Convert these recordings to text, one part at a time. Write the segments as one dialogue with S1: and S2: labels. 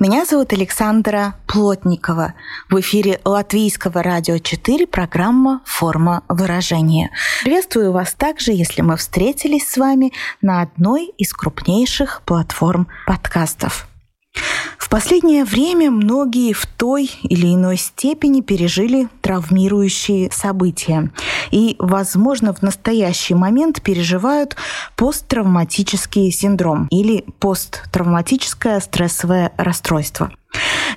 S1: Меня зовут Александра Плотникова. В эфире Латвийского радио 4 программа «Форма выражения». Приветствую вас также, если мы встретились с вами на одной из крупнейших платформ подкастов – в последнее время многие в той или иной степени пережили травмирующие события и, возможно, в настоящий момент переживают посттравматический синдром или посттравматическое стрессовое расстройство.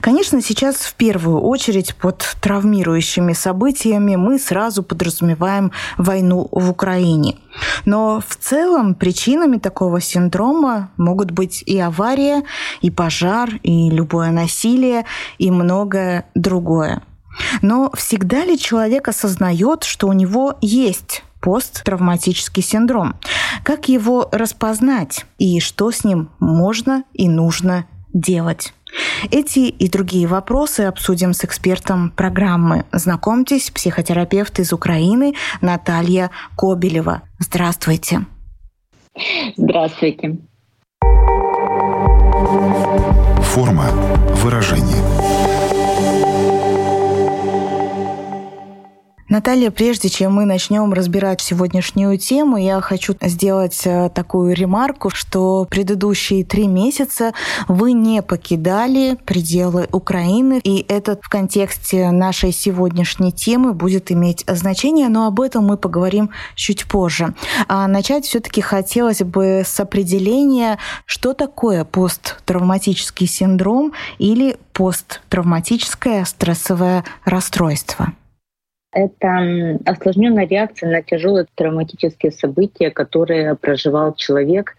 S1: Конечно, сейчас в первую очередь под травмирующими событиями мы сразу подразумеваем войну в Украине. Но в целом причинами такого синдрома могут быть и авария, и пожар, и любое насилие, и многое другое. Но всегда ли человек осознает, что у него есть посттравматический синдром? Как его распознать и что с ним можно и нужно делать? Эти и другие вопросы обсудим с экспертом программы. Знакомьтесь, психотерапевт из Украины Наталья Кобелева. Здравствуйте.
S2: Здравствуйте.
S3: Форма выражения.
S1: Наталья, прежде чем мы начнем разбирать сегодняшнюю тему, я хочу сделать э, такую ремарку, что предыдущие три месяца вы не покидали пределы Украины, и это в контексте нашей сегодняшней темы будет иметь значение, но об этом мы поговорим чуть позже. А начать все-таки хотелось бы с определения, что такое посттравматический синдром или посттравматическое стрессовое расстройство.
S2: Это осложненная реакция на тяжелые травматические события, которые проживал человек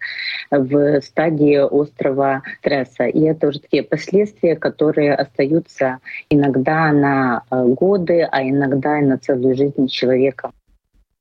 S2: в стадии острого стресса. И это уже такие последствия, которые остаются иногда на э, годы, а иногда и на целую жизнь человека.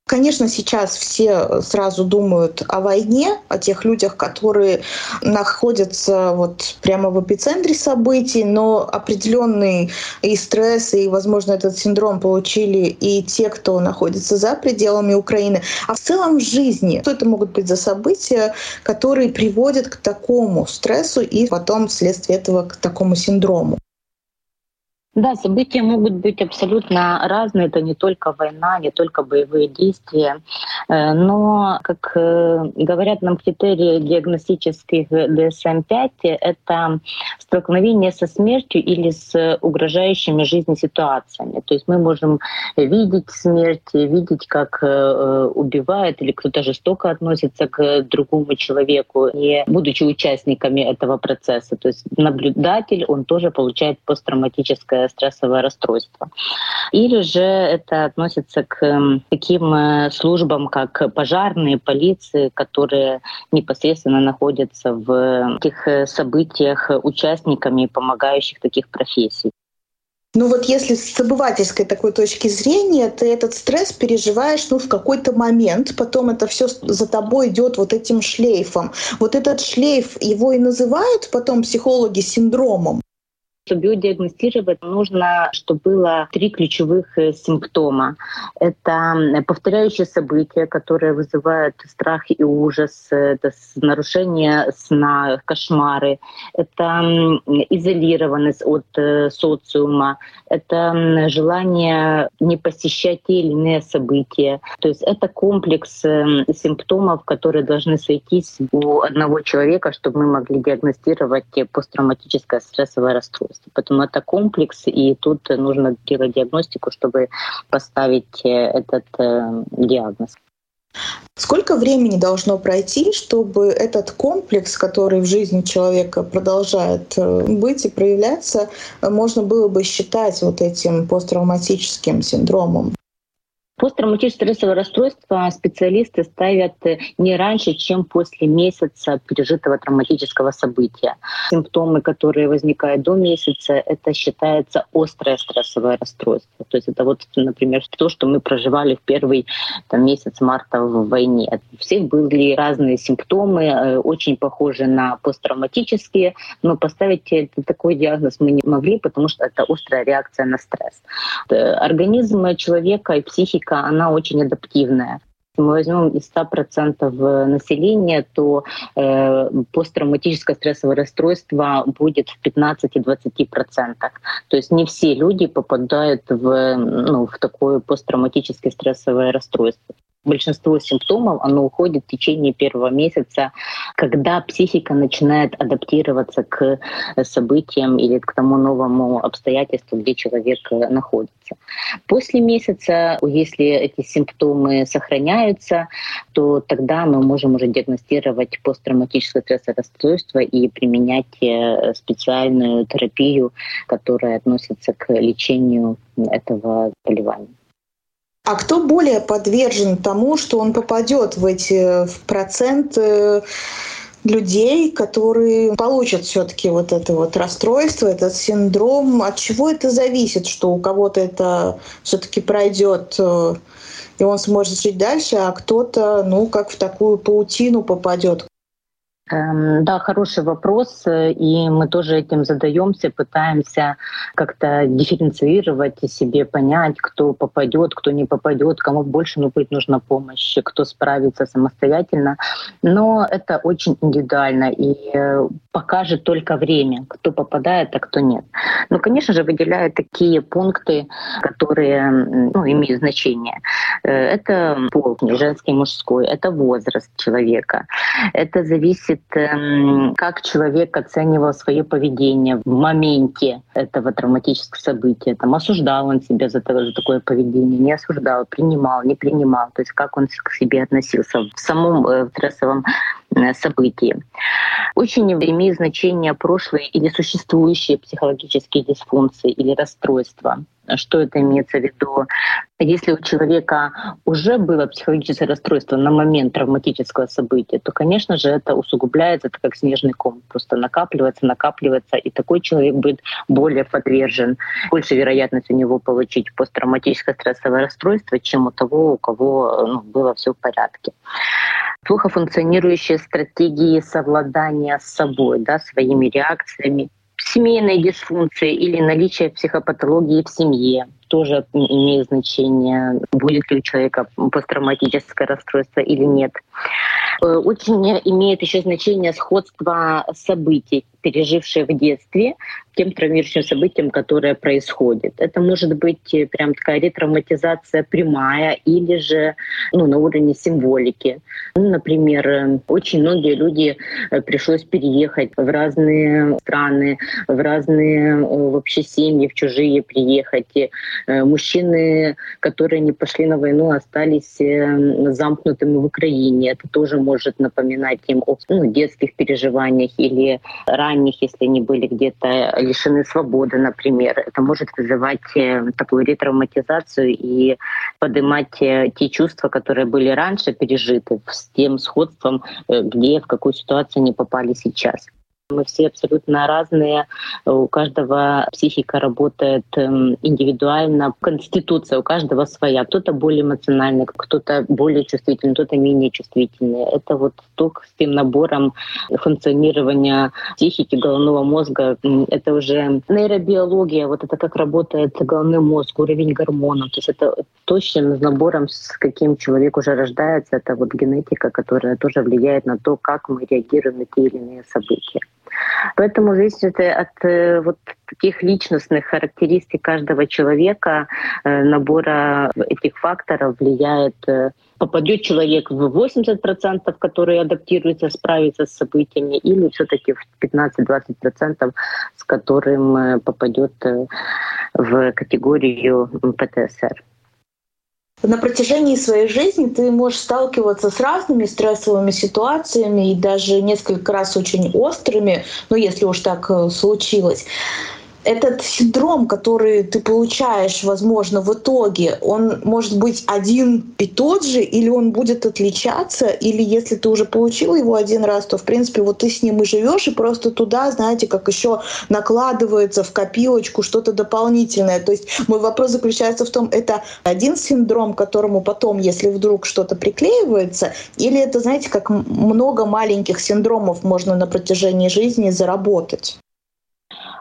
S4: Конечно, сейчас все сразу думают о войне, о тех людях, которые находятся вот прямо в эпицентре событий, но определенный и стресс, и, возможно, этот синдром получили и те, кто находится за пределами Украины. А в целом в жизни, что это могут быть за события, которые приводят к такому стрессу и потом вследствие этого к такому синдрому?
S2: Да, события могут быть абсолютно разные. Это не только война, не только боевые действия. Э, но, как э, говорят нам критерии диагностических DSM-5, это столкновение со смертью или с угрожающими жизни ситуациями. То есть мы можем видеть смерть, видеть, как э, убивает или кто-то жестоко относится к другому человеку, не будучи участниками этого процесса. То есть наблюдатель, он тоже получает посттравматическое стрессовое расстройство. Или же это относится к таким э, службам, как пожарные, полиции, которые непосредственно находятся в этих э, событиях участниками помогающих таких профессий.
S4: Ну вот если с обывательской такой точки зрения, ты этот стресс переживаешь ну, в какой-то момент, потом это все за тобой идет вот этим шлейфом. Вот этот шлейф, его и называют потом психологи синдромом.
S2: Чтобы биодиагностировать нужно, чтобы было три ключевых э, симптома. Это повторяющие события, которые вызывают страх и ужас, это нарушение сна, кошмары, это изолированность от э, социума, это желание не посещать те или иные события. То есть это комплекс симптомов, которые должны сойтись у одного человека, чтобы мы могли диагностировать посттравматическое стрессовое расстройство возрасте. Поэтому это комплекс, и тут нужно делать диагностику, чтобы поставить э, этот э, диагноз.
S4: Сколько времени должно пройти, чтобы этот комплекс, который в жизни человека продолжает э, быть и проявляться, можно было бы считать вот этим посттравматическим синдромом?
S2: Посттравматическое стрессовое расстройство специалисты ставят э, не раньше, чем после месяца пережитого травматического события. Симптомы, которые возникают до месяца, это считается острое стрессовое расстройство. То есть это вот, например, то, что мы проживали в первый там, месяц марта в войне. У всех были разные симптомы, э, очень похожи на посттравматические, но поставить такой диагноз мы не могли, потому что это острая реакция на стресс. Э, организм человека и психика психика, она очень адаптивная. Мы возьмем из 100% населения, то э, посттравматическое стрессовое расстройство будет в 15-20%. То есть не все люди попадают в, ну, в такое посттравматическое стрессовое расстройство большинство симптомов, оно уходит в течение первого месяца, когда психика начинает адаптироваться к событиям или к тому новому обстоятельству, где человек находится. После месяца, если эти симптомы сохраняются, то тогда мы можем уже диагностировать посттравматическое стрессовое расстройство и применять э, специальную терапию, которая относится к лечению этого заболевания.
S1: А кто более подвержен тому, что он попадет в эти в процент людей, которые получат все-таки вот это вот расстройство, этот синдром. От чего это зависит, что у кого-то это все-таки пройдет э, и он сможет жить дальше, а кто-то, ну, как в такую паутину попадет.
S2: Эм, да, хороший вопрос, и мы тоже этим задаемся, пытаемся как-то дифференцировать и себе понять, кто попадет, кто не попадет, кому больше ну, быть нужна помощь, кто справится самостоятельно. Но это очень индивидуально и э, покажет только время, кто попадает, а кто нет. Но, конечно же, выделяют такие пункты, которые ну, имеют значение. Э, это пол, женский, мужской, это возраст человека, это зависит, эм, как человек оценивал свое поведение в моменте этого травматического события. Там, осуждал он себя за, за такое поведение, не осуждал, принимал, не принимал. То есть как он к себе относился в самом э, стрессовом событии. Очень имеет значение прошлые или существующие психологические дисфункции или расстройства. Что это имеется в виду? Если у человека уже было психологическое расстройство на момент травматического события, то, конечно же, это усугубляется, это как снежный ком, просто накапливается, накапливается, и такой человек будет более подвержен, больше вероятность у него получить посттравматическое стрессовое расстройство, чем у того, у кого ну, было все в порядке плохо функционирующие стратегии совладания с собой, да, своими реакциями, семейной дисфункции или наличие психопатологии в семье тоже имеет значение, будет ли у человека посттравматическое расстройство или нет. Э, очень имеет еще значение сходство событий, пережившие в детстве, тем травмирующим событиям, которое происходит. Это может быть э, прям такая ретравматизация прямая или же ну, на уровне символики. Ну, например, э, очень многие люди пришлось переехать в разные страны, в разные вообще семьи, в чужие приехать. И мужчины, которые не пошли на войну, остались замкнутыми в Украине. Это тоже может напоминать им о ну, детских переживаниях или ранних, если они были где-то лишены свободы, например. Это может вызывать э, такую ретравматизацию и поднимать э, те чувства, которые были раньше пережиты, с тем сходством, э, где, в какую ситуацию они попали сейчас. Мы все абсолютно разные, у каждого психика работает эм, индивидуально, конституция у каждого своя. Кто-то более эмоциональный, кто-то более чувствительный, кто-то менее чувствительный. Это вот только с тем набором функционирования психики головного мозга. Это уже нейробиология, вот это как работает головной мозг, уровень гормонов. То есть это точным набором, с каким человек уже рождается. Это вот генетика, которая тоже влияет на то, как мы реагируем на те или иные события. Поэтому зависит от э, вот таких личностных характеристик каждого человека, э, набора этих факторов влияет э, попадет человек в 80%, которые адаптируются, справится с событиями, или все-таки в 15-20%, с которым попадет в категорию ПТСР
S1: на протяжении своей жизни ты можешь сталкиваться с разными стрессовыми ситуациями и даже несколько раз очень острыми, ну если уж так э, случилось. Этот синдром, который ты получаешь, возможно, в итоге, он может быть один и тот же, или он будет отличаться, или если ты уже получил его один раз, то, в принципе, вот ты с ним и живешь, и просто туда, знаете, как еще накладывается в копилочку что-то дополнительное. То есть мой вопрос заключается в том, это один синдром, которому потом, если вдруг что-то приклеивается, или это, знаете, как много маленьких синдромов можно на протяжении жизни заработать?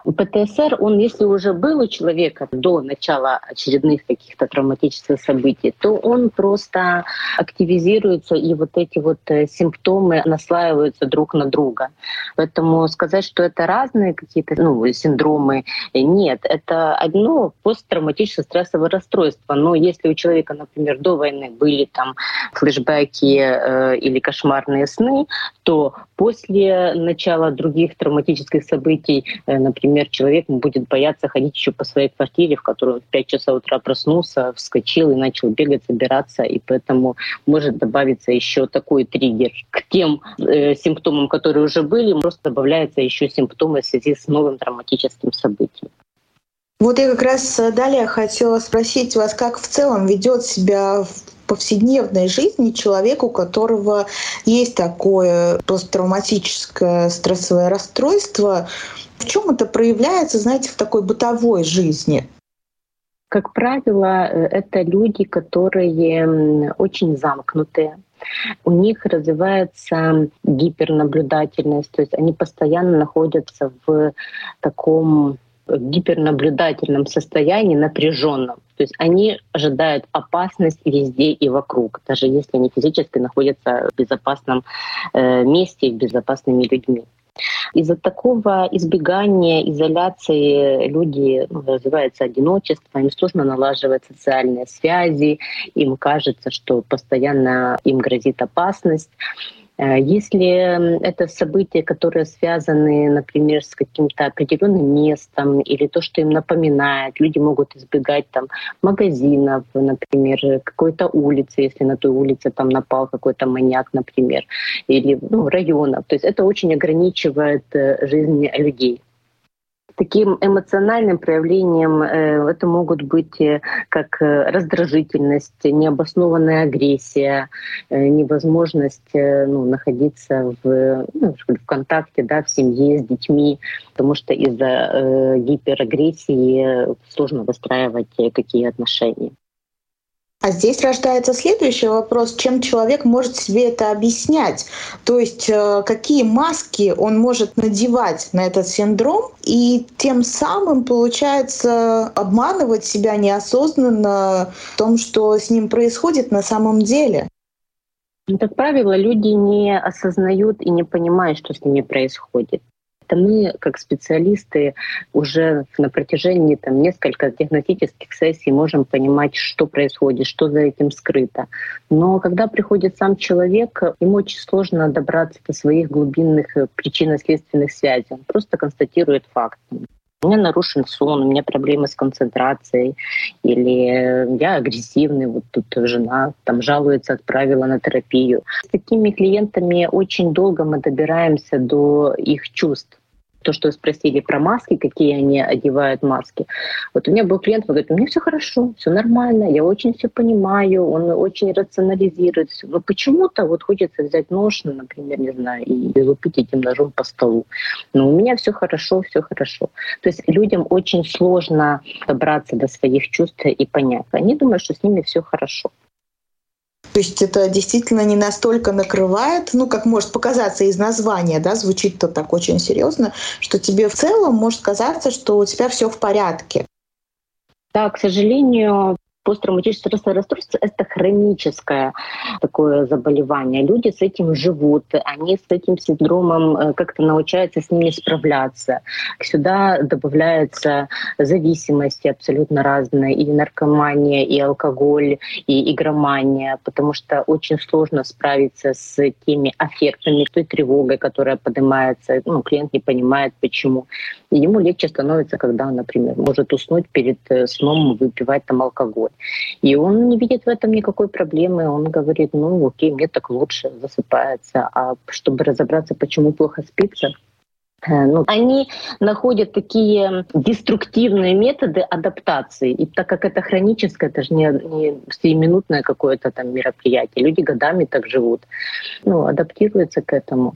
S2: ПТСР, он если уже был у человека до начала очередных каких-то травматических событий, то он просто активизируется, и вот эти вот э, симптомы наслаиваются друг на друга. Поэтому сказать, что это разные какие-то ну, синдромы, нет. Это одно посттравматическое стрессовое расстройство. Но если у человека, например, до войны были там флешбеки э, или кошмарные сны, то после начала других травматических событий, э, например, например, человек будет бояться ходить еще по своей квартире, в которой он в 5 часов утра проснулся, вскочил и начал бегать, собираться, и поэтому может добавиться еще такой триггер. К тем э, симптомам, которые уже были, просто добавляются еще симптомы в связи с новым травматическим событием.
S1: Вот я как раз далее хотела спросить вас, как в целом ведет себя повседневной жизни человек, у которого есть такое посттравматическое стрессовое расстройство, в чем это проявляется, знаете, в такой бытовой жизни?
S2: Как правило, э, это люди, которые очень замкнутые, у них развивается гипернаблюдательность, то есть они постоянно находятся в таком гипернаблюдательном состоянии, напряженном. То есть они ожидают опасность везде и вокруг, даже если они физически находятся в безопасном э, месте, с безопасными людьми. Из-за такого избегания, изоляции люди ну, развивается одиночество, им сложно налаживать социальные связи, им кажется, что постоянно им грозит опасность. Э, если это события, которые связаны, например, с каким-то определенным местом или то, что им напоминает, люди могут избегать там магазинов, например, какой-то улицы, если на той улице там напал какой-то маньяк, например, или ну, районов. То есть это очень ограничивает э, жизнь людей. Таким эмоциональным проявлением э, это могут быть э, как э, раздражительность, необоснованная агрессия, невозможность ну, находиться в, ну, в контакте да, в семье с детьми, потому что из-за гиперагрессии сложно выстраивать какие отношения.
S1: А здесь рождается следующий вопрос, чем человек может себе это объяснять? То есть э, какие маски он может надевать на этот синдром и тем самым, получается, обманывать себя неосознанно в том, что с ним происходит на самом деле?
S2: Ну, как правило, люди не осознают и не понимают, что с ними происходит это мы, как специалисты, уже на протяжении там, нескольких диагностических сессий можем понимать, что происходит, что за этим скрыто. Но когда приходит сам человек, ему очень сложно добраться до своих глубинных э, причинно-следственных связей. Он просто констатирует факт. У меня нарушен сон, у меня проблемы с концентрацией, или я агрессивный, вот тут жена там жалуется, отправила на терапию. С такими клиентами очень долго мы добираемся до их чувств то, что вы спросили про маски, какие они одевают маски. Вот у меня был клиент, он говорит, меня все хорошо, все нормально, я очень все понимаю, он очень рационализирует все. Но почему-то вот хочется взять нож, ну, например, не знаю, и лупить этим ножом по столу. Но у меня все хорошо, все хорошо. То есть людям очень сложно добраться до своих чувств и понять. Они думают, что с ними все хорошо.
S1: То есть это действительно не настолько накрывает, ну, как может показаться из названия, да, звучит-то так очень серьезно, что тебе в целом может казаться, что у тебя все в порядке.
S2: Да, к сожалению, Посттравматическое стрессовое расстройство — это хроническое такое заболевание. Люди с этим живут, они с этим синдромом э, как-то научаются с ними справляться. Сюда добавляются зависимости абсолютно разные, и наркомания, и алкоголь, и игромания, потому что очень сложно справиться с теми аффектами, той тревогой, которая поднимается. Ну, клиент не понимает, почему. И ему легче становится, когда, например, может уснуть перед э, сном, выпивать там алкоголь. И он не видит в этом никакой проблемы. Он говорит, ну окей, мне так лучше, засыпается. А чтобы разобраться, почему плохо спится, Э, ну, они находят такие деструктивные методы адаптации. И так как это хроническое, это же не, не сиюминутное какое-то там мероприятие. Люди годами так живут. Ну, адаптируются к этому.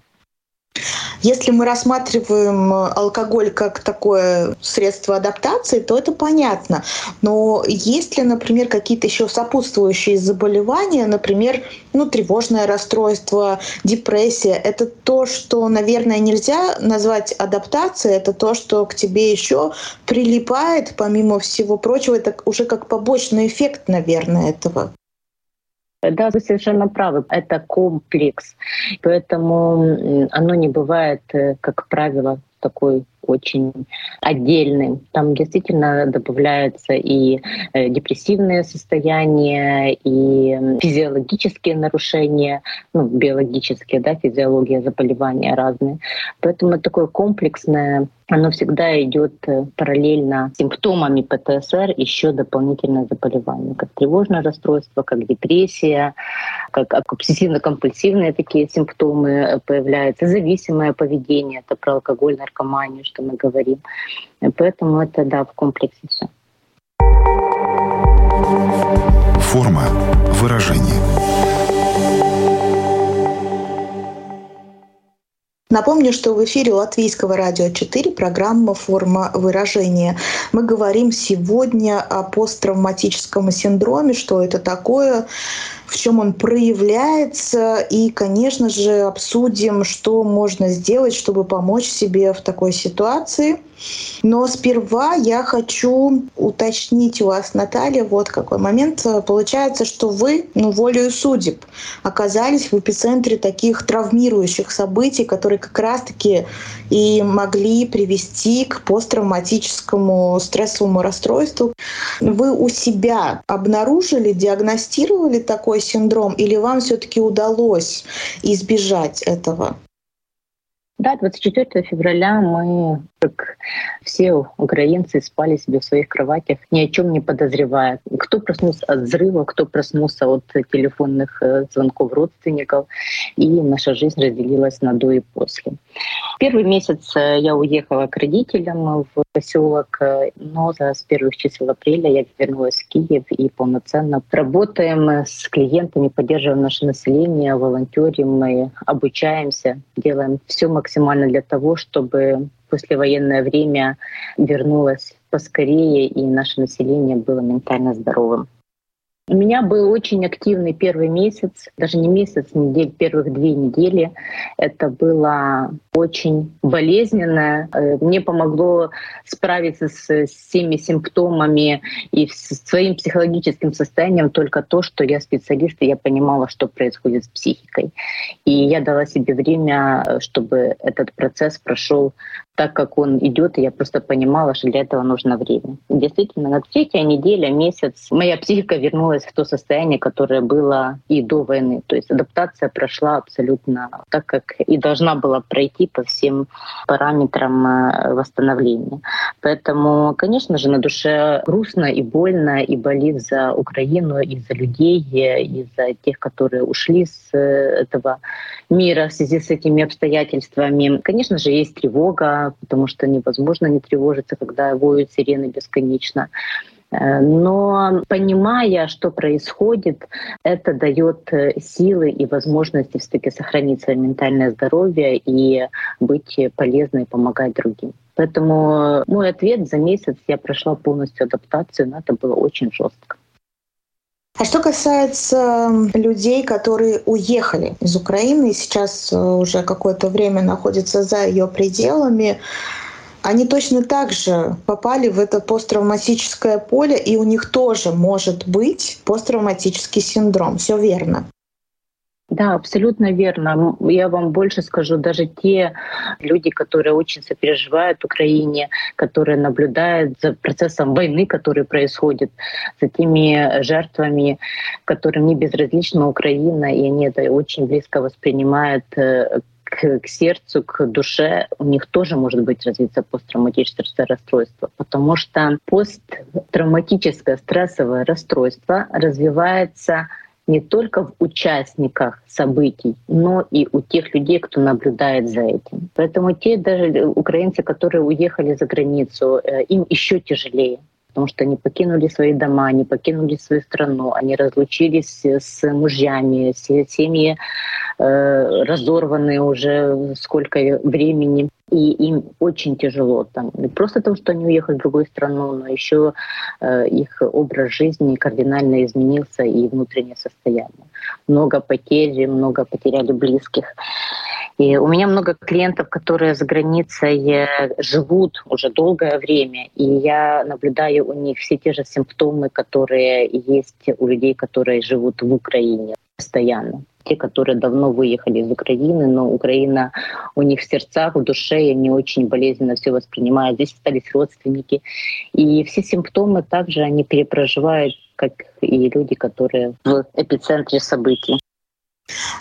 S1: Если мы рассматриваем алкоголь как такое средство адаптации, то это понятно. Но есть ли, например, какие-то еще сопутствующие заболевания, например, ну, тревожное расстройство, депрессия, это то, что, наверное, нельзя назвать адаптацией, это то, что к тебе еще прилипает, помимо всего прочего, это уже как побочный эффект, наверное, этого.
S2: Да, вы совершенно правы. Это комплекс. Поэтому оно не бывает, э, как правило, такой очень отдельным. Там действительно добавляются и э, депрессивные состояния, и физиологические нарушения, ну, биологические, да, физиология заболевания разные. Поэтому это такое комплексное оно всегда идет э, параллельно симптомами ПТСР еще дополнительное заболевание, как тревожное расстройство, как депрессия, как обсессивно-компульсивные такие симптомы э, появляются, зависимое поведение, это про алкоголь, наркоманию, что мы говорим. Поэтому это, да, в комплексе все.
S3: Форма выражения.
S1: Напомню, что в эфире Латвийского радио 4 программа «Форма выражения». Мы говорим сегодня о посттравматическом синдроме, что это такое, в чем он проявляется, и, конечно же, обсудим, что можно сделать, чтобы помочь себе в такой ситуации. Но сперва я хочу уточнить у вас, Наталья, вот какой момент. Получается, что вы, ну, волею судеб, оказались в эпицентре таких травмирующих событий, которые как раз-таки и могли привести к посттравматическому стрессовому расстройству. Вы у себя обнаружили, диагностировали такой синдром, или вам все-таки удалось избежать этого?
S2: Да, 24 февраля мы, как все украинцы, спали себе в своих кроватях, ни о чем не подозревая. Кто проснулся от взрыва, кто проснулся от телефонных э, звонков родственников, и наша жизнь разделилась на до и после. Первый месяц э, я уехала к родителям в поселок, э, но с первых чисел апреля я вернулась в Киев и полноценно работаем с клиентами, поддерживаем наше население, волонтерим, мы обучаемся, делаем все максимально для того, чтобы послевоенное время вернулось поскорее и наше население было ментально здоровым. У меня был очень активный первый месяц, даже не месяц, недель, первых две недели. Это было очень болезненно. Э, мне помогло справиться с, всеми симптомами и с своим психологическим состоянием только то, что я специалист, и я понимала, что происходит с психикой. И я дала себе время, э, чтобы этот процесс прошел так, как он идет, и я просто понимала, что для этого нужно время. Действительно, на третья неделя, месяц моя психика вернулась в то состояние, которое было и до войны. То есть адаптация прошла абсолютно так, как и должна была пройти по всем параметрам э, восстановления. Поэтому, конечно же, на душе грустно и больно, и болит за Украину, и за людей, и за тех, которые ушли с э, этого мира в связи с этими обстоятельствами. Конечно же, есть тревога, потому что невозможно не тревожиться, когда воют сирены бесконечно. Э, но понимая, что происходит, это дает э, силы и возможности все-таки сохранить свое ментальное здоровье и быть полезной, помогать другим. Поэтому мой ответ за месяц я прошла полностью адаптацию, но это было очень жестко.
S1: А что касается людей, которые уехали из Украины и сейчас э, уже какое-то время находятся за ее пределами, они точно так же попали в это посттравматическое поле, и у них тоже может быть посттравматический синдром. Все верно.
S2: Да, абсолютно верно. Я вам больше скажу, даже те люди, которые очень сопереживают Украине, которые наблюдают за процессом войны, который происходит, за теми жертвами, которым не безразлична Украина, и они это очень близко воспринимают э, к, сердцу, к душе, у них тоже может быть развиться посттравматическое расстройство, потому что посттравматическое стрессовое расстройство развивается не только в участниках событий, но и у тех людей, кто наблюдает за этим. Поэтому те даже украинцы, которые уехали за границу, э, им еще тяжелее потому что они покинули свои дома, они покинули свою страну, они разлучились с мужьями, все семьи э, разорваны уже сколько времени. И им очень тяжело там. Не просто то, что они уехали в другую страну, но еще э, их образ жизни кардинально изменился и внутреннее состояние. Много потерь, много потеряли близких. И у меня много клиентов, которые за границей э, живут уже долгое время, и я наблюдаю у них все те же симптомы, которые есть у людей, которые живут в Украине постоянно. Те, которые давно выехали из Украины, но Украина у них в сердцах, в душе, и они очень болезненно все воспринимают. Здесь остались родственники. И все симптомы также они перепроживают, как и люди, которые в эпицентре событий.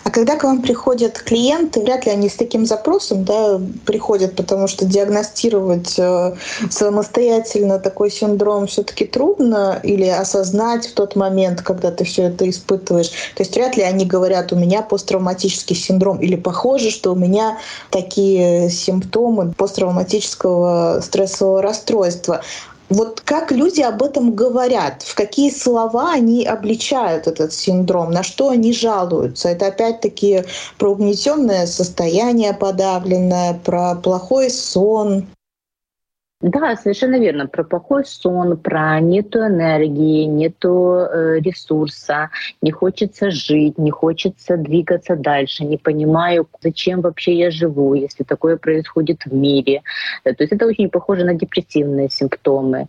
S1: А когда к вам приходят клиенты, вряд ли они с таким запросом да, приходят, потому что диагностировать э, самостоятельно такой синдром все-таки трудно или осознать в тот момент, когда ты все это испытываешь. То есть вряд ли они говорят, у меня посттравматический синдром или похоже, что у меня такие симптомы посттравматического стрессового расстройства. Вот как люди об этом говорят, в какие слова они обличают этот синдром, на что они жалуются. Это опять-таки про угнетенное состояние подавленное, про плохой сон,
S2: да, совершенно верно. Про плохой сон, про нету энергии, нету э, ресурса, не хочется жить, не хочется двигаться дальше, не понимаю, зачем вообще я живу, если такое происходит в мире. Э, то есть это очень похоже на депрессивные симптомы.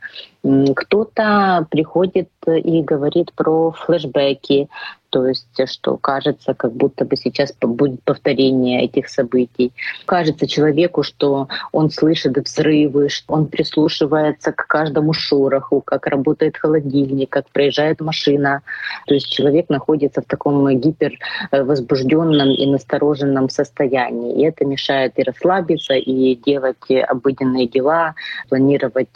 S2: Кто-то приходит и говорит про флешбеки, то есть что кажется, как будто бы сейчас будет повторение этих событий. Кажется человеку, что он слышит взрывы, что он прислушивается к каждому шороху, как работает холодильник, как проезжает машина. То есть человек находится в таком гипервозбужденном и настороженном состоянии. И это мешает и расслабиться, и делать обыденные дела, планировать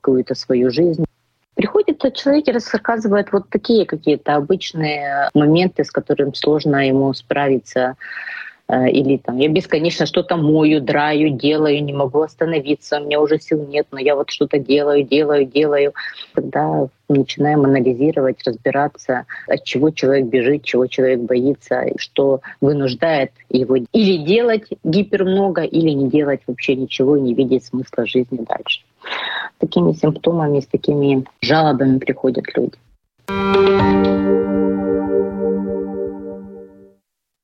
S2: какую-то свою жизнь. Приходит человек и рассказывает вот такие какие-то обычные моменты, с которыми сложно ему справиться. Э, или там я бесконечно что-то мою, драю, делаю, не могу остановиться, у меня уже сил нет, но я вот что-то делаю, делаю, делаю. Когда начинаем анализировать, разбираться, от чего человек бежит, чего человек боится, что вынуждает его или делать гипер много, или не делать вообще ничего и не видеть смысла жизни дальше. такими симптомами, с такими жалобами приходят люди.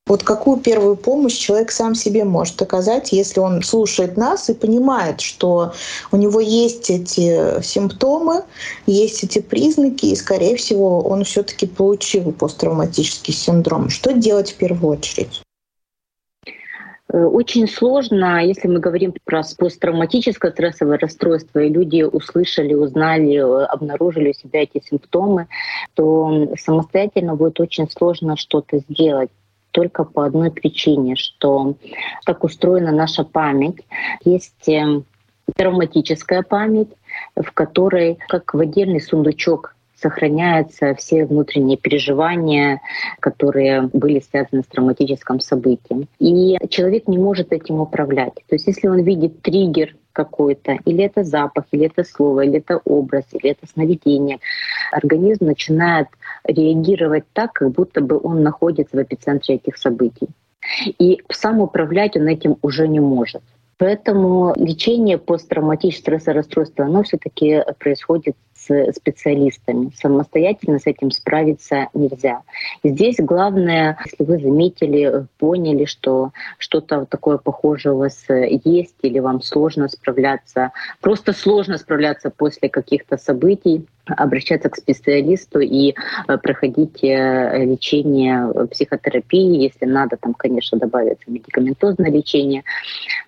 S1: Вот какую первую помощь человек сам себе может оказать, если он слушает нас и понимает, что у него есть эти симптомы, есть эти признаки, и, скорее всего, он все-таки получил посттравматический синдром. Что делать в первую очередь?
S2: Очень сложно, если мы говорим про посттравматическое стрессовое расстройство, и люди услышали, узнали, обнаружили у себя эти симптомы, то самостоятельно будет очень сложно что-то сделать только по одной причине, что так устроена наша память. Есть эм, травматическая память, в которой, как в отдельный сундучок сохраняются все внутренние переживания, которые были связаны с травматическим событием. И человек не может этим управлять. То есть если он видит триггер какой-то, или это запах, или это слово, или это образ, или это сновидение, организм начинает реагировать так, как будто бы он находится в эпицентре этих событий. И сам управлять он этим уже не может. Поэтому лечение посттравматического стресса расстройства, оно все-таки происходит специалистами. Самостоятельно с этим справиться нельзя. Здесь главное, если вы заметили, поняли, что что-то такое похожее у вас есть или вам сложно справляться, просто сложно справляться после каких-то событий, обращаться к специалисту и э, проходить э, лечение э, психотерапии, если надо, там, конечно, добавится медикаментозное лечение,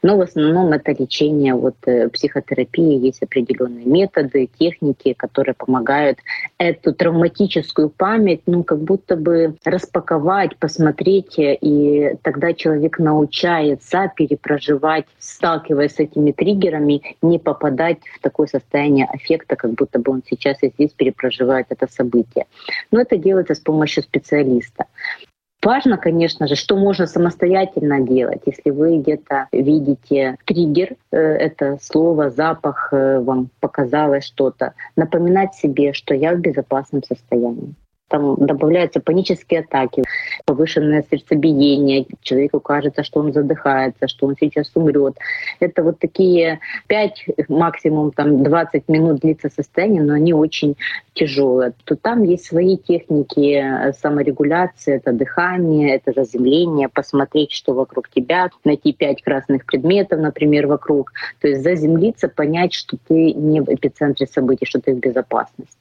S2: но в основном это лечение вот психотерапии, есть определенные методы, техники, которые помогают эту травматическую память, ну, как будто бы распаковать, посмотреть, и тогда человек научается перепроживать, сталкиваясь с этими триггерами, не попадать в такое состояние аффекта, как будто бы он сейчас из здесь перепроживает это событие. Но это делается с помощью специалиста. Важно, конечно же, что можно самостоятельно делать. Если вы где-то видите триггер, э, это слово, запах, э, вам показалось что-то, напоминать себе, что я в безопасном состоянии там добавляются панические атаки, повышенное сердцебиение, человеку кажется, что он задыхается, что он сейчас умрет. Это вот такие 5, максимум там 20 минут длится состояние, но они очень тяжелые. То там есть свои техники саморегуляции, это дыхание, это заземление, посмотреть, что вокруг тебя, найти пять красных предметов, например, вокруг. То есть заземлиться, понять, что ты не в эпицентре событий, что ты в безопасности.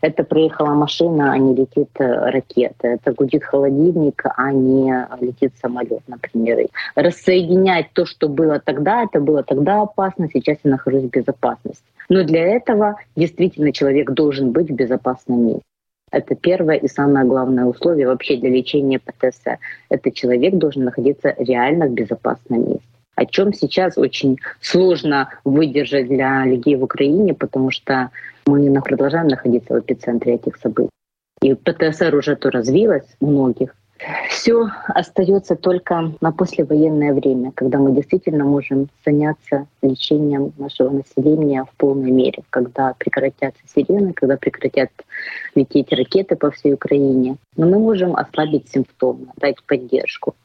S2: Это проехала машина, а не летит э, ракета. Это гудит холодильник, а не летит самолет, например. Рассоединять то, что было тогда, это было тогда опасно, сейчас я нахожусь в безопасности. Но для этого действительно человек должен быть в безопасном месте. Это первое и самое главное условие вообще для лечения ПТС. Это человек должен находиться реально в безопасном месте о чем сейчас очень сложно выдержать для людей в Украине, потому что мы продолжаем находиться в эпицентре этих событий. И ПТСР уже то развилось у многих. Все остается только на послевоенное время, когда мы действительно можем заняться лечением нашего населения в полной мере, когда прекратятся сирены, когда прекратят лететь ракеты по всей Украине. Но мы можем ослабить симптомы, дать поддержку.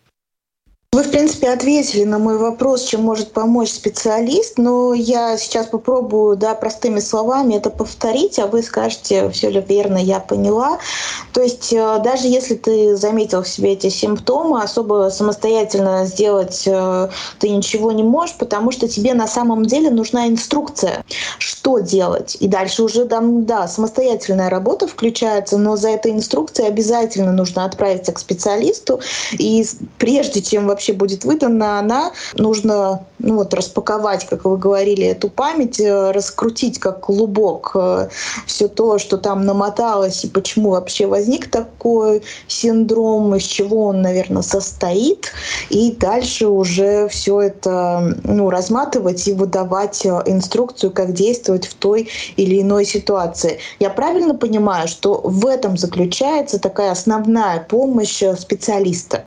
S1: Вы, в принципе, ответили на мой вопрос, чем может помочь специалист, но я сейчас попробую да, простыми словами это повторить, а вы скажете, все ли верно я поняла. То есть э, даже если ты заметил в себе эти симптомы, особо самостоятельно сделать э, ты ничего не можешь, потому что тебе на самом деле нужна инструкция, что делать. И дальше уже там, да, самостоятельная работа включается, но за этой инструкцией обязательно нужно отправиться к специалисту. И прежде чем вообще вообще будет выдана, она нужно ну вот, распаковать, как вы говорили, эту память, э, раскрутить как клубок э, все то, что там намоталось и почему вообще возник такой синдром, из чего он, наверное, состоит, и дальше уже все это ну, разматывать и выдавать э, инструкцию, как действовать в той или иной ситуации. Я правильно понимаю, что в этом заключается такая основная помощь специалиста?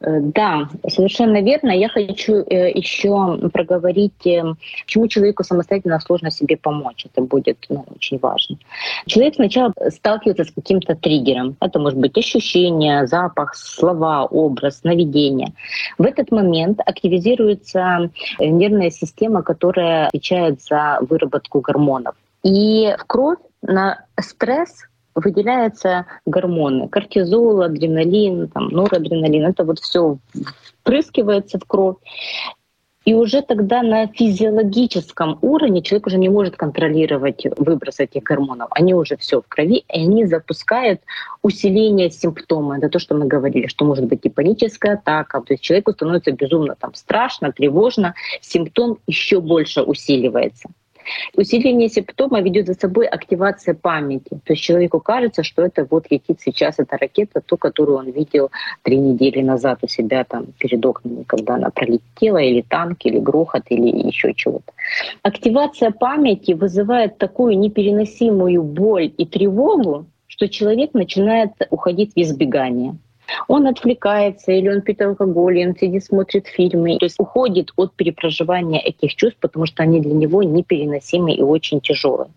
S2: Э, да, совершенно верно. Я хочу э, еще проговорить, э, почему человеку самостоятельно сложно себе помочь. Это будет ну, очень важно. Человек сначала сталкивается с каким-то триггером. Это может быть ощущение, запах, слова, образ, наведение. В этот момент активизируется нервная система, которая отвечает за выработку гормонов. И в кровь на стресс выделяются гормоны, кортизол, адреналин, там, норадреналин, это вот все впрыскивается в кровь. И уже тогда на физиологическом уровне человек уже не может контролировать выброс этих гормонов. Они уже все в крови, и они запускают усиление симптома. Это то, что мы говорили, что может быть и паническая атака. То есть человеку становится безумно там, страшно, тревожно, симптом еще больше усиливается. Усиление симптома ведет за собой активация памяти. То есть человеку кажется, что это вот летит сейчас эта ракета, ту, которую он видел три недели назад у себя там перед окнами, когда она пролетела, или танк, или грохот, или еще чего-то. Активация памяти вызывает такую непереносимую боль и тревогу, что человек начинает уходить в избегание он отвлекается, или он пьет алкоголь, или он сидит, смотрит фильмы, то есть уходит от перепроживания этих чувств, потому что они для него непереносимы и очень тяжелые.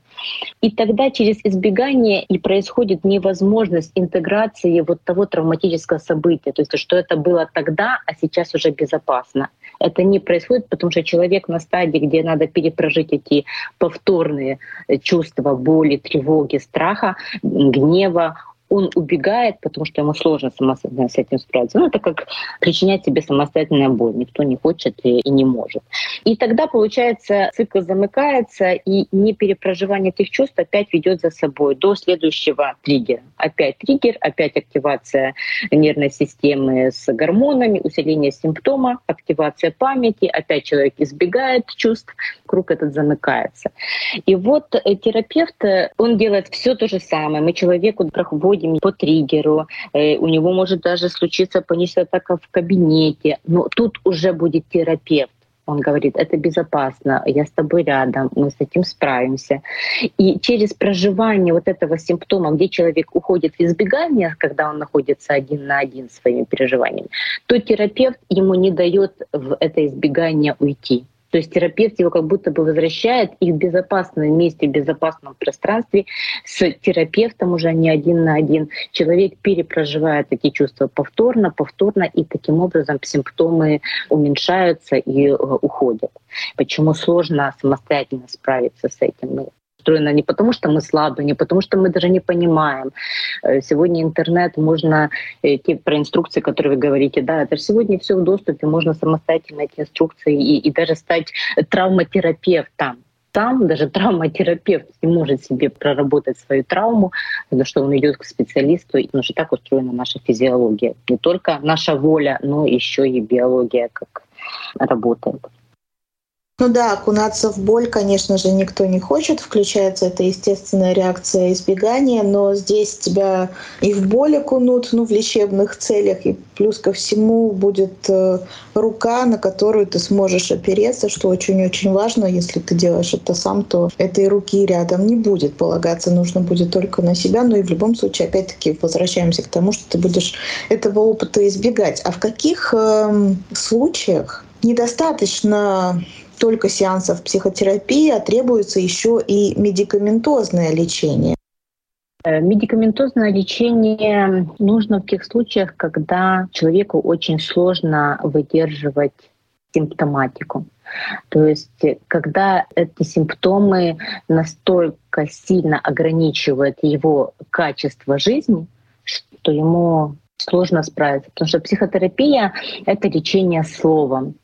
S2: И тогда через избегание и происходит невозможность интеграции вот того травматического события, то есть что это было тогда, а сейчас уже безопасно. Это не происходит, потому что человек на стадии, где надо перепрожить эти повторные чувства боли, тревоги, страха, гнева, он убегает, потому что ему сложно самостоятельно с этим справиться. Ну, это как причинять себе самостоятельную боль. Никто не хочет и, и не может. И тогда, получается, цикл замыкается, и неперепроживание этих чувств опять ведет за собой до следующего триггера. Опять триггер, опять активация нервной системы с гормонами, усиление симптома, активация памяти, опять человек избегает чувств, круг этот замыкается. И вот э, терапевт, э, он делает все то же самое. Мы человеку проходим проходим по триггеру, э, у него может даже случиться паническая атака в кабинете, но тут уже будет терапевт Он говорит, это безопасно, я с тобой рядом, мы с этим справимся. И через проживание вот этого симптома, где человек уходит в избегание, когда он находится один на один своими переживаниями, то терапевт ему не дает в это избегание уйти. То есть терапевт его как будто бы возвращает и в безопасном месте, в безопасном пространстве с терапевтом уже не один на один. Человек перепроживает эти чувства повторно, повторно, и таким образом симптомы уменьшаются и э, уходят. Почему сложно самостоятельно справиться с этим? Устроена не потому, что мы слабые, не потому, что мы даже не понимаем. Э, сегодня интернет, можно э, те про инструкции, которые вы говорите, да, это же сегодня все в доступе, можно самостоятельно эти инструкции и, и даже стать травматерапевтом там даже травматерапевт не может себе проработать свою травму, потому что он идет к специалисту, потому что так устроена наша физиология. Не только наша воля, но еще и биология как работает.
S1: Ну да, окунаться в боль, конечно же, никто не хочет. Включается эта естественная реакция избегания, но здесь тебя и в боль окунут, ну, в лечебных целях, и плюс ко всему будет э, рука, на которую ты сможешь опереться, что очень-очень важно. Если ты делаешь это сам, то этой руки рядом не будет. Полагаться нужно будет только на себя. Но и в любом случае, опять-таки, возвращаемся к тому, что ты будешь этого опыта избегать. А в каких э, случаях недостаточно только сеансов психотерапии, а требуется еще и медикаментозное лечение.
S2: Э, медикаментозное лечение нужно в тех случаях, когда человеку очень сложно выдерживать симптоматику. То есть, когда эти симптомы настолько сильно ограничивают его качество жизни, что ему сложно справиться. Потому что психотерапия — это лечение словом.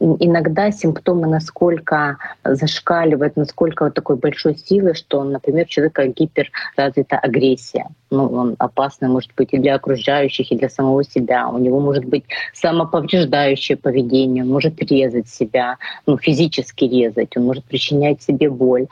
S2: Иногда симптомы насколько зашкаливают, насколько вот такой большой силы, что, например, у человека гиперразвита агрессия. Ну, он опасный может быть и для окружающих, и для самого себя. У него может быть самоповреждающее поведение, он может резать себя, ну, физически резать, он может причинять себе боль.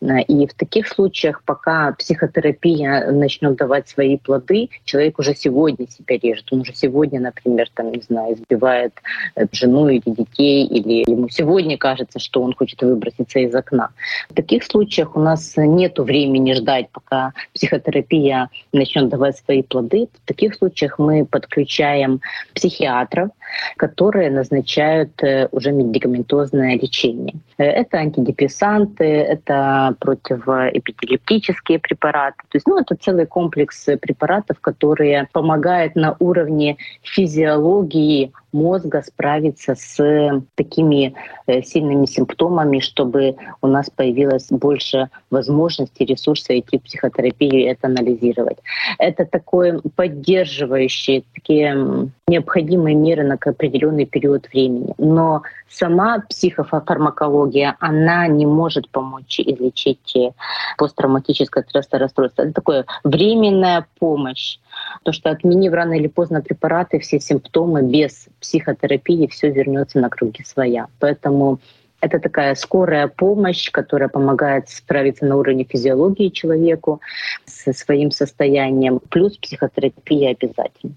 S2: Э, и в таких случаях, пока психотерапия начнет давать свои плоды, человек уже сегодня себя режет. Он уже сегодня, например, там, не знаю, избивает э, жену или детей, или ему сегодня кажется, что он хочет выброситься из окна. В таких случаях у нас нет времени ждать, пока психотерапия начнет давать свои плоды. В таких случаях мы подключаем психиатров, которые назначают э, уже медикаментозное лечение. Это антидепрессанты, это противоэпилептические препараты. То есть ну, это целый комплекс препаратов, которые помогают на уровне физиологии мозга справиться с такими э, сильными симптомами, чтобы у нас появилось больше возможностей, ресурсов идти в психотерапию и это анализировать. Это такое поддерживающие, такие необходимые меры на определенный период времени. Но сама психофармакология, она не может помочь излечить э, посттравматическое стрессовое расстройство. Это такое временная помощь. То, что отменив рано или поздно препараты, все симптомы без психотерапии, все вернется на круги своя. Поэтому это такая скорая помощь, которая помогает справиться на уровне физиологии человеку со своим состоянием. Плюс психотерапия обязательно.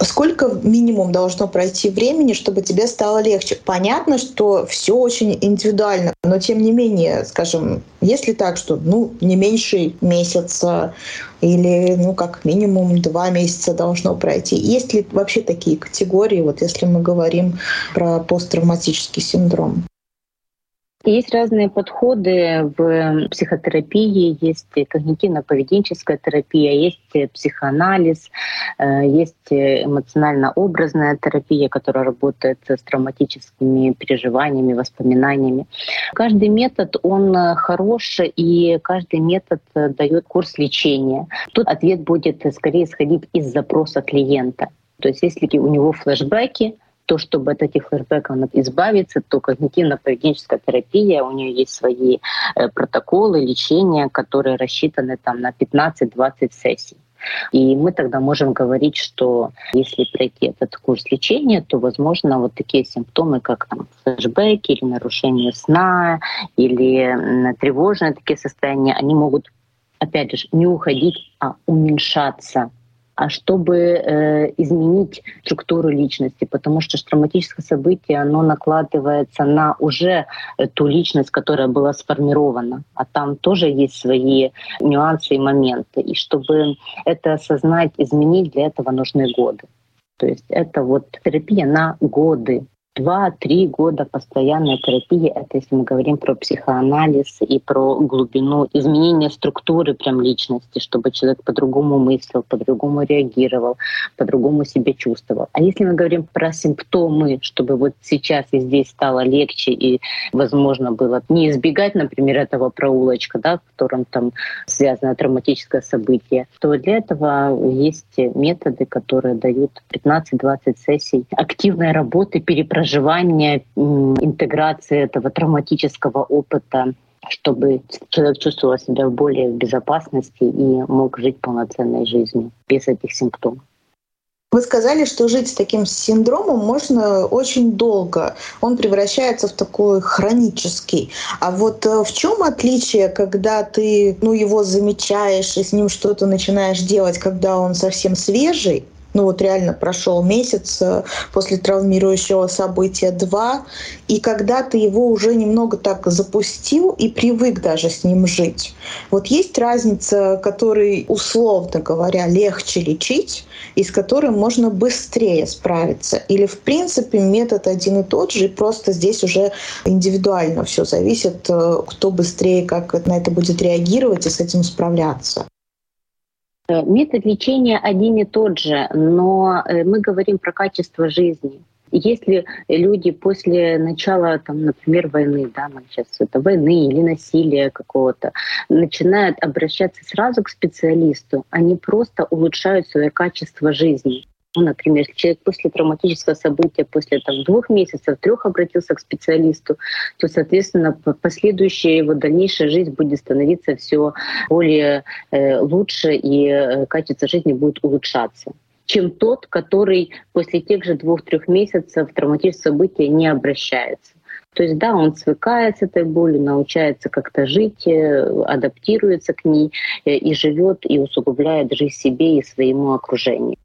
S1: Сколько минимум должно пройти времени, чтобы тебе стало легче? Понятно, что все очень индивидуально, но тем не менее, скажем, если так, что ну, не меньше месяца или ну, как минимум два месяца должно пройти. Есть ли вообще такие категории, вот если мы говорим про посттравматический синдром?
S2: Есть разные подходы в психотерапии, есть когнитивно-поведенческая терапия, есть психоанализ, э, есть эмоционально-образная терапия, которая работает с травматическими переживаниями, воспоминаниями. Каждый метод, он хорош, и каждый метод дает курс лечения. Тут ответ будет скорее исходить из запроса клиента. То есть если у него флешбеки, то, чтобы от этих флешбеков избавиться, то когнитивно-поведенческая терапия, у нее есть свои э, протоколы лечения, которые рассчитаны там на 15-20 сессий. И мы тогда можем говорить, что если пройти этот курс лечения, то, возможно, вот такие симптомы, как там, флешбеки или нарушение сна, или тревожные такие состояния, они могут, опять же, не уходить, а уменьшаться чтобы э, изменить структуру личности, потому что травматическое событие, оно накладывается на уже ту личность, которая была сформирована, а там тоже есть свои нюансы и моменты. И чтобы это осознать, изменить, для этого нужны годы. То есть это вот терапия на годы. Два-три года постоянной терапии — это если мы говорим про психоанализ и про глубину изменения структуры прям личности, чтобы человек по-другому мыслил, по-другому реагировал, по-другому себя чувствовал. А если мы говорим про симптомы, чтобы вот сейчас и здесь стало легче и возможно было не избегать, например, этого проулочка, да, в котором там связано травматическое событие, то для этого есть методы, которые дают 15-20 сессий активной работы, перепроживания проживания, интеграции этого травматического опыта, чтобы человек чувствовал себя более в безопасности и мог жить полноценной жизнью без этих симптомов.
S1: Вы сказали, что жить с таким синдромом можно очень долго. Он превращается в такой хронический. А вот э, в чем отличие, когда ты ну, его замечаешь и с ним что-то начинаешь делать, когда он совсем свежий, ну вот реально прошел месяц э, после травмирующего события два, и когда ты его уже немного так запустил и привык даже с ним жить. Вот есть разница, которой, условно говоря, легче лечить, и с которой можно быстрее справиться. Или, в принципе, метод один и тот же, и просто здесь уже индивидуально все зависит, э, кто быстрее как на это будет реагировать и с этим справляться.
S2: Э, метод лечения один и тот же, но э, мы говорим про качество жизни. Если люди после начала, там, например, войны, да, мы сейчас это войны или насилия какого-то, начинают обращаться сразу к специалисту, они просто улучшают свое качество жизни. Например, если человек после травматического события, после там, двух месяцев, трех обратился к специалисту, то, соответственно, последующая его дальнейшая жизнь будет становиться все более э, лучше, и э, качество жизни будет улучшаться чем тот, который после тех же двух-трех месяцев травматического события не обращается. То есть, да, он свыкается с этой болью, научается как-то жить, э, адаптируется к ней э, и живет и усугубляет жизнь себе и своему окружению.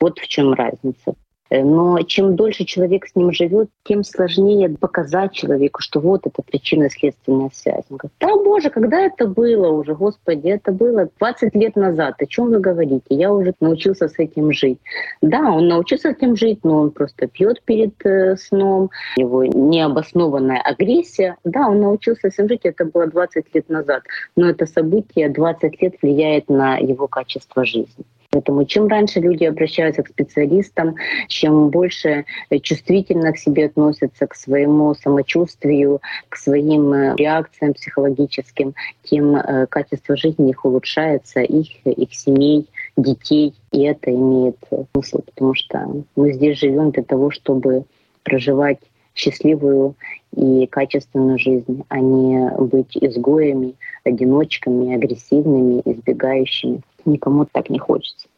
S2: Вот в чем разница. Э, но чем дольше человек с ним живет, тем сложнее показать человеку, что вот это причинно-следственная связь. Он говорит, да боже, когда это было уже, господи, это было 20 лет назад, о чем вы говорите? Я уже научился с этим жить. Да, он научился с этим жить, но он просто пьет перед э, сном, у него необоснованная агрессия. Да, он научился с этим жить, это было 20 лет назад, но это событие 20 лет влияет на его качество жизни. Поэтому чем раньше люди обращаются к специалистам, чем больше чувствительно к себе относятся, к своему самочувствию, к своим э, реакциям психологическим, тем э, качество жизни их улучшается, их, их семей, детей. И это имеет смысл, потому что мы здесь живем для того, чтобы проживать счастливую и качественную жизнь, а не быть изгоями, одиночками, агрессивными, избегающими никому так не хочется.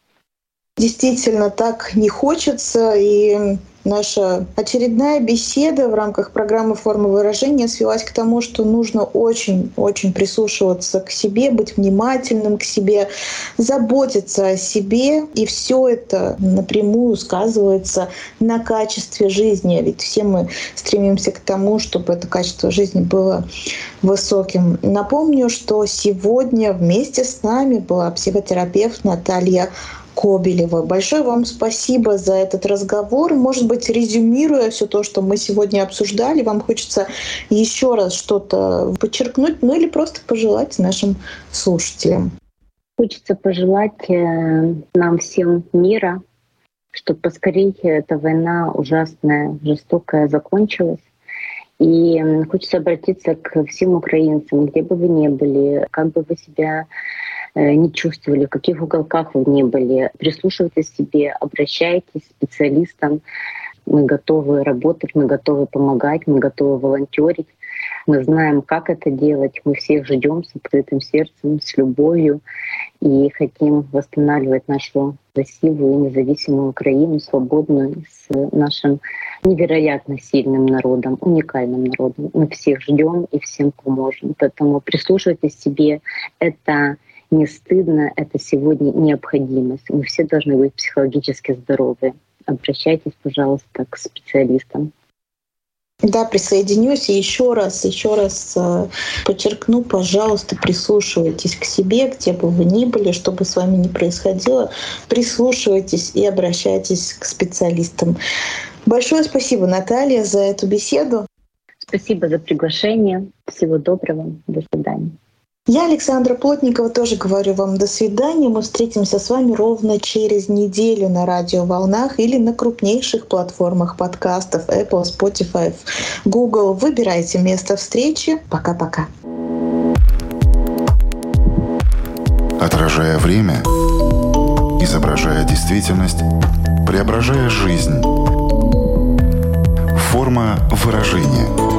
S1: Действительно, так не хочется. И наша очередная беседа в рамках программы «Форма выражения» свелась к тому, что нужно очень-очень прислушиваться к себе, быть внимательным к себе, заботиться о себе. И все это напрямую сказывается на качестве жизни. Ведь все мы стремимся к тому, чтобы это качество жизни было высоким. Напомню, что сегодня вместе с нами была психотерапевт Наталья Кобелева. Большое вам спасибо за этот разговор. Может быть, резюмируя все то, что мы сегодня обсуждали, вам хочется еще раз что-то подчеркнуть, ну или просто пожелать нашим слушателям.
S2: Хочется пожелать э, нам всем мира, чтобы поскорее эта война ужасная, жестокая закончилась. И хочется обратиться к всем украинцам, где бы вы ни были, как бы вы себя не чувствовали, в каких уголках вы не были. Прислушивайтесь к себе, обращайтесь к специалистам. Мы готовы работать, мы готовы помогать, мы готовы волонтерить. Мы знаем, как это делать. Мы всех ждем с открытым сердцем, с любовью и хотим восстанавливать нашу красивую и независимую Украину, свободную, с нашим невероятно сильным народом, уникальным народом. Мы всех ждем и всем поможем. Поэтому прислушивайтесь к себе. Это не стыдно, это сегодня необходимость. Мы все должны быть психологически здоровы. Обращайтесь, пожалуйста, к специалистам.
S1: Да, присоединюсь и еще раз, еще раз э, подчеркну, пожалуйста, прислушивайтесь к себе, где бы вы ни были, что бы с вами ни происходило, прислушивайтесь и обращайтесь к специалистам. Большое спасибо, Наталья, за эту беседу.
S2: Спасибо за приглашение. Всего доброго. До свидания.
S1: Я, Александра Плотникова, тоже говорю вам до свидания. Мы встретимся с вами ровно через неделю на радиоволнах или на крупнейших платформах подкастов Apple, Spotify, Google. Выбирайте место встречи. Пока-пока.
S3: Отражая время, изображая действительность, преображая жизнь. Форма выражения –